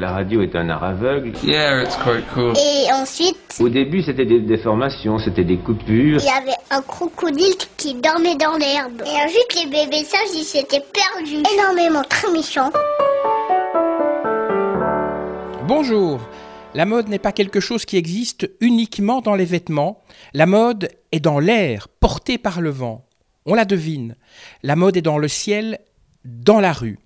La radio est un art aveugle. Yeah, it's quite cool. Et ensuite, Au début, c'était des déformations, c'était des coupures. il y avait un crocodile qui dormait dans l'herbe. Et ensuite, les bébés sages, ils s'étaient perdus. Énormément, très méchants. Bonjour. La mode n'est pas quelque chose qui existe uniquement dans les vêtements. La mode est dans l'air, portée par le vent. On la devine. La mode est dans le ciel, dans la rue.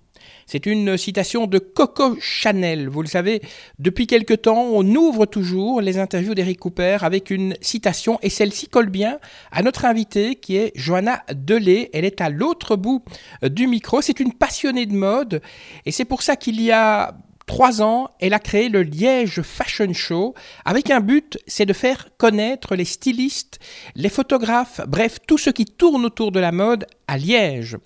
C'est une citation de Coco Chanel. Vous le savez, depuis quelque temps, on ouvre toujours les interviews d'Eric Cooper avec une citation et celle-ci colle bien à notre invitée qui est Johanna Delay. Elle est à l'autre bout euh, du micro. C'est une passionnée de mode et c'est pour ça qu'il y a trois ans, elle a créé le Liège Fashion Show avec un but, c'est de faire connaître les stylistes, les photographes, bref, tout ce qui tourne autour de la mode à Liège.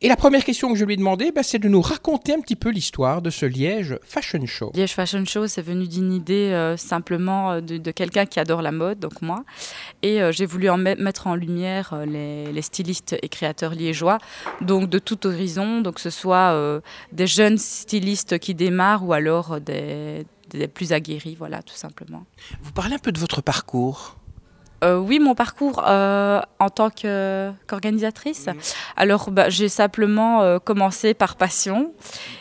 Et la première question que je lui ai demandé, bah, c'est de nous raconter un petit peu l'histoire de ce Liège Fashion Show. Liège Fashion Show, c'est venu d'une idée euh, simplement euh, de, de quelqu'un qui adore la mode, donc moi. Et euh, j'ai voulu en met- mettre en lumière euh, les, les stylistes et créateurs liégeois, donc de tout horizon, donc que ce soit des jeunes stylistes qui démarrent ou alors des, des plus aguerris, voilà, tout simplement. Vous parlez un peu de votre parcours. Euh, oui, mon parcours euh, en tant qu'organisatrice. Alors, bah, j'ai simplement euh, commencé par passion.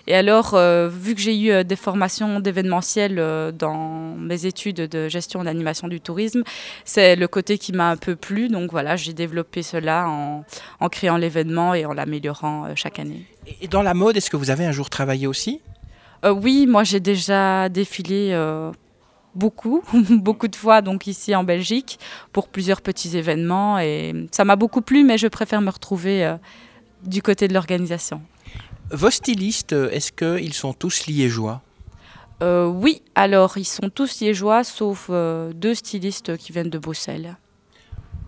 Et alors, vu que j'ai eu des formations d'événementiel dans mes études de gestion d'animation du tourisme, c'est le côté qui m'a un peu plu. Donc voilà, j'ai développé cela en, en créant l'événement et en l'améliorant chaque année. Et dans la mode, est-ce que vous avez un jour travaillé aussi? Oui, moi j'ai déjà défilé beaucoup, beaucoup de fois donc ici en Belgique pour plusieurs petits événements et ça m'a beaucoup plu, mais je préfère me retrouver euh, du côté de l'organisation. Vos stylistes, est-ce qu'ils sont tous liégeois? Euh, oui, alors ils sont tous liégeois sauf euh, deux stylistes qui viennent de Bruxelles.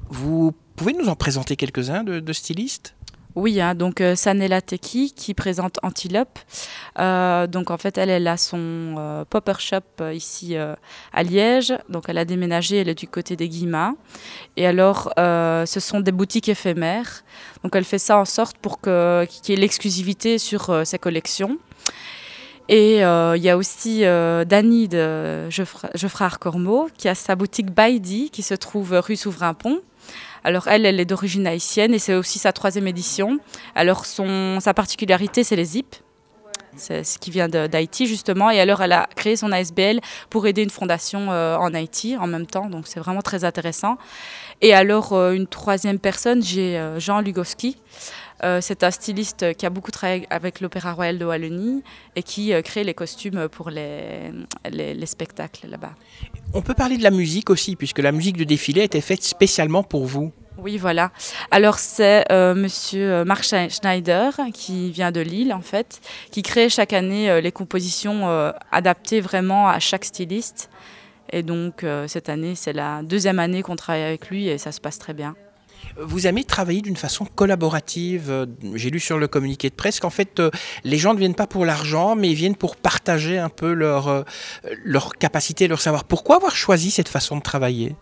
Vous pouvez nous en présenter quelques-uns de, de stylistes? Oui, hein, donc euh, Sanela Teki qui présente Antilope. Euh, donc en fait, elle, a son euh, popper shop euh, ici à Liège. Donc elle a déménagé, elle est du côté des Guillemas. Et alors, ce sont des boutiques éphémères. Donc elle fait ça en sorte pour qu'il y ait l'exclusivité sur ses collections. Et il y a aussi Dany de Geoffra- Geoffrard Cormeau qui a sa boutique Baidi qui se trouve rue Souverain-Pont. Alors elle, elle est d'origine haïtienne et c'est aussi sa troisième édition. Alors son, sa particularité, c'est les zips. C'est ce qui vient d'Haïti justement. Et alors elle a créé son ASBL pour aider une fondation euh, en Haïti en même temps. Donc c'est vraiment très intéressant. Et alors euh, une troisième personne, j'ai euh, Jean Lugowski. Euh, c'est un styliste qui a beaucoup travaillé avec l'Opéra Royal de Wallonie et qui euh, crée les costumes pour les, les, les spectacles là-bas. On peut parler de la musique aussi, puisque la musique de défilé était faite spécialement pour vous. Oui, voilà. Alors c'est euh, Monsieur Marc Schneider qui vient de Lille en fait, qui crée chaque année euh, les compositions euh, adaptées vraiment à chaque styliste. Et donc cette année, c'est la deuxième année qu'on travaille avec lui et ça se passe très bien. Vous aimez travailler d'une façon collaborative. euh, J'ai lu sur le communiqué de presse qu'en fait, euh, les gens ne viennent pas pour l'argent, mais ils viennent pour partager un peu leur, euh, leur capacité, leur savoir. Pourquoi avoir choisi cette façon de travailler?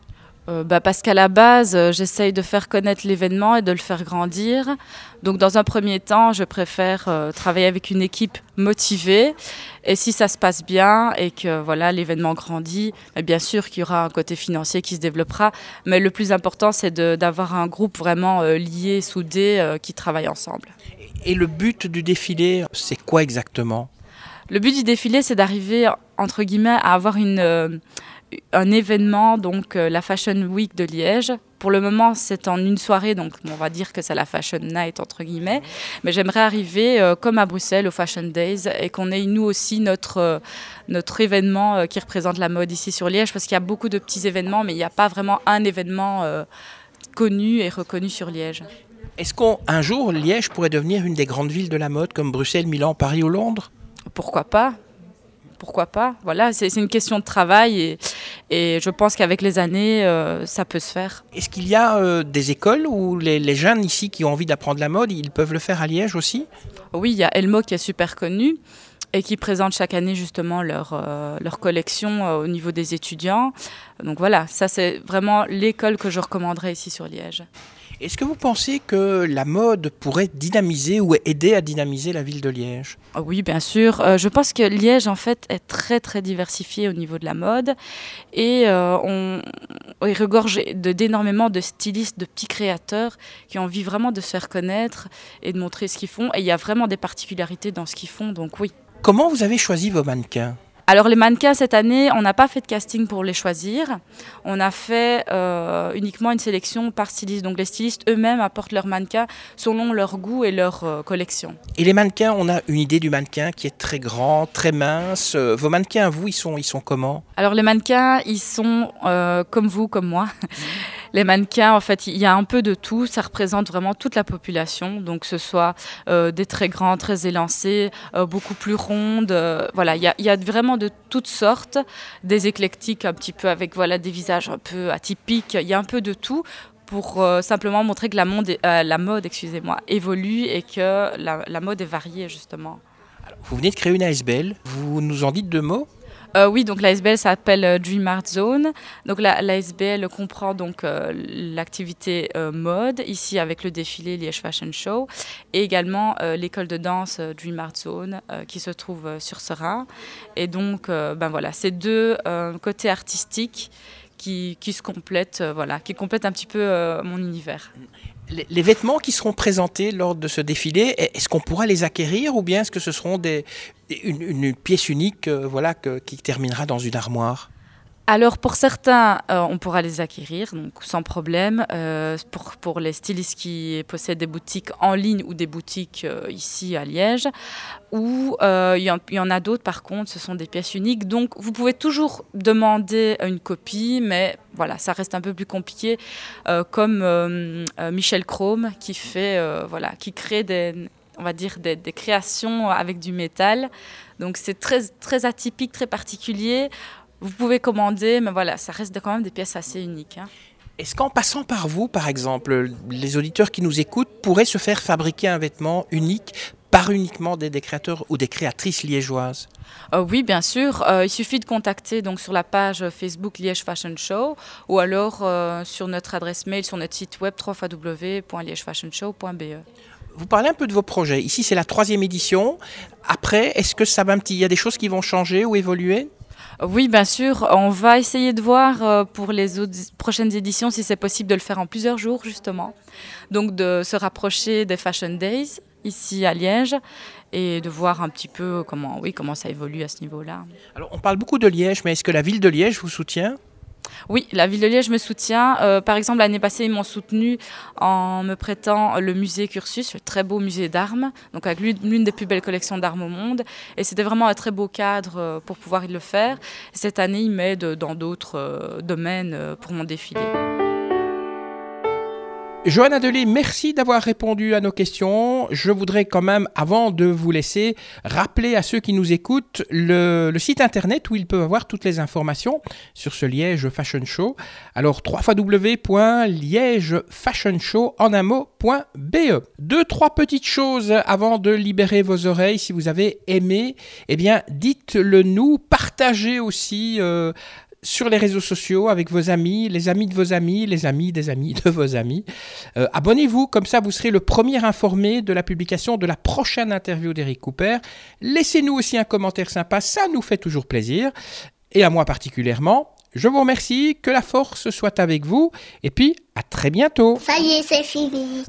Euh, bah, parce qu'à la base, euh, j'essaye de faire connaître l'événement et de le faire grandir. Donc, dans un premier temps, je préfère euh, travailler avec une équipe motivée. Et si ça se passe bien et que voilà l'événement grandit, bah, bien sûr qu'il y aura un côté financier qui se développera. Mais le plus important, c'est d'avoir un groupe vraiment euh, lié, soudé, qui travaille ensemble. Et le but du défilé, c'est quoi exactement? Le but du défilé, c'est d'arriver, entre guillemets, à avoir une, un événement, donc euh, la Fashion Week de Liège. Pour le moment, c'est en une soirée, donc on va dire que c'est la Fashion Night, entre guillemets. Mais j'aimerais arriver, euh, comme à Bruxelles, aux Fashion Days, et qu'on ait, nous aussi, notre, euh, notre événement euh, qui représente la mode ici sur Liège, parce qu'il y a beaucoup de petits événements, mais il n'y a pas vraiment un événement connu et reconnu sur Liège. Est-ce qu'un jour, Liège pourrait devenir une des grandes villes de la mode, comme Bruxelles, Milan, Paris ou Londres? Pourquoi pas? Pourquoi pas? Voilà, c'est c'est une question de travail et, et je pense qu'avec les années, euh, ça peut se faire. Est-ce qu'il y a euh, des écoles où les, les jeunes ici qui ont envie d'apprendre la mode, ils peuvent le faire à Liège aussi? Oui, il y a Elmo qui est super connu et qui présente chaque année justement leur, euh, leur collection euh, au niveau des étudiants. Donc voilà, ça c'est vraiment l'école que je recommanderais ici sur Liège. Est-ce que vous pensez que la mode pourrait dynamiser ou aider à dynamiser la ville de Liège? Ah Oui, bien sûr. Euh, je pense que Liège, en fait, est très, très diversifié au niveau de la mode et euh, on, est regorge d'énormément de stylistes, de petits créateurs qui ont envie vraiment de se faire connaître et de montrer ce qu'ils font. Et il y a vraiment des particularités dans ce qu'ils font, donc oui. Comment vous avez choisi vos mannequins? Alors les mannequins cette année, on n'a pas fait de casting pour les choisir. On a fait euh, uniquement une sélection par styliste. Donc les stylistes eux-mêmes apportent leurs mannequins selon leur goût et leur euh, collection. Et les mannequins, on a une idée du mannequin qui est très grand, très mince. Euh, vos mannequins, vous, ils sont, ils sont comment? Alors les mannequins, ils sont comme vous, comme moi. Les mannequins, en fait, il y a un peu de tout. Ça représente vraiment toute la population. Donc, ce soit euh, des très grands, très élancés, euh, beaucoup plus rondes. Euh, voilà, il y, a, vraiment de toutes sortes. Des éclectiques, un petit peu avec voilà des visages un peu atypiques. Il y a un peu de tout pour simplement montrer que la, mode excusez-moi, évolue et que la, la mode est variée, justement. vous venez de créer une ASBL. Vous nous en dites deux mots? Euh, oui, donc l'ASBL s'appelle euh, Dream Art Zone. Donc l'ASBL comprend donc euh, l'activité mode ici avec le défilé Liège Fashion Show et également l'école de danse Dream Art Zone qui se trouve sur Serein. Et donc ben voilà, ces deux côtés artistiques qui, qui, se complètent, voilà, qui complètent un petit peu mon univers. Les, vêtements qui seront présentés lors de ce défilé, est-ce qu'on pourra les acquérir ou bien est-ce que ce seront des, une, pièce unique euh, voilà, qui terminera dans une armoire? Alors pour certains, euh, on pourra les acquérir donc sans problème. Euh, pour, pour les stylistes qui possèdent des boutiques en ligne ou des boutiques ici à Liège, ou il y, en a d'autres par contre, ce sont des pièces uniques. Donc vous pouvez toujours demander une copie, mais voilà, ça reste un peu plus compliqué. comme Michel Chrome qui fait, voilà, qui crée des, on va dire, des, créations avec du métal. Donc c'est très, très atypique, très particulier. Vous pouvez commander, mais voilà, ça reste quand même des pièces assez uniques. Hein. Est-ce qu'en passant par vous, par exemple, les auditeurs qui nous écoutent pourraient se faire fabriquer un vêtement unique par uniquement des, créateurs ou des créatrices liégeoises? Euh, Oui, bien sûr. Euh, il suffit de contacter donc sur la page Facebook Liège Fashion Show ou alors euh, sur notre adresse mail sur notre site web www.liègefashionshow.be. Vous parlez un peu de vos projets. Ici, c'est la troisième édition. Après, est-ce que ça va un petit, il y a des choses qui vont changer ou évoluer? Oui, bien sûr. On va essayer de voir euh, pour les prochaines éditions si c'est possible de le faire en plusieurs jours, justement. Donc de se rapprocher des Fashion Days ici à Liège et de voir un petit peu comment, oui, comment ça évolue à ce niveau-là. Alors, on parle beaucoup de Liège, mais est-ce que la ville de Liège vous soutient? Oui, la ville de Liège me soutient. Euh, par exemple, l'année passée, ils m'ont soutenu en me prêtant le musée Cursus, le très beau musée d'armes, donc avec l'une des plus belles collections d'armes au monde. Et c'était vraiment un très beau cadre euh, pour pouvoir le faire. cette année, ils m'aident dans d'autres euh, domaines pour mon défilé. Johanna Delay, merci d'avoir répondu à nos questions. Je voudrais quand même, avant de vous laisser, rappeler à ceux qui nous écoutent le, site internet où ils peuvent avoir toutes les informations sur ce Liège Fashion Show. Alors, www.liègefashionshow en un mot.be. Deux, trois petites choses avant de libérer vos oreilles. Si vous avez aimé, eh bien, dites-le nous. Partagez aussi euh, sur les réseaux sociaux avec vos amis, les amis de vos amis, les amis des amis de vos amis. Euh, abonnez-vous, comme ça vous serez le premier informé de la publication de la prochaine interview d'Eric Cooper. Laissez-nous aussi un commentaire sympa, ça nous fait toujours plaisir, et à moi particulièrement. Je vous remercie, que la force soit avec vous, et puis à très bientôt. Ça y est, c'est fini.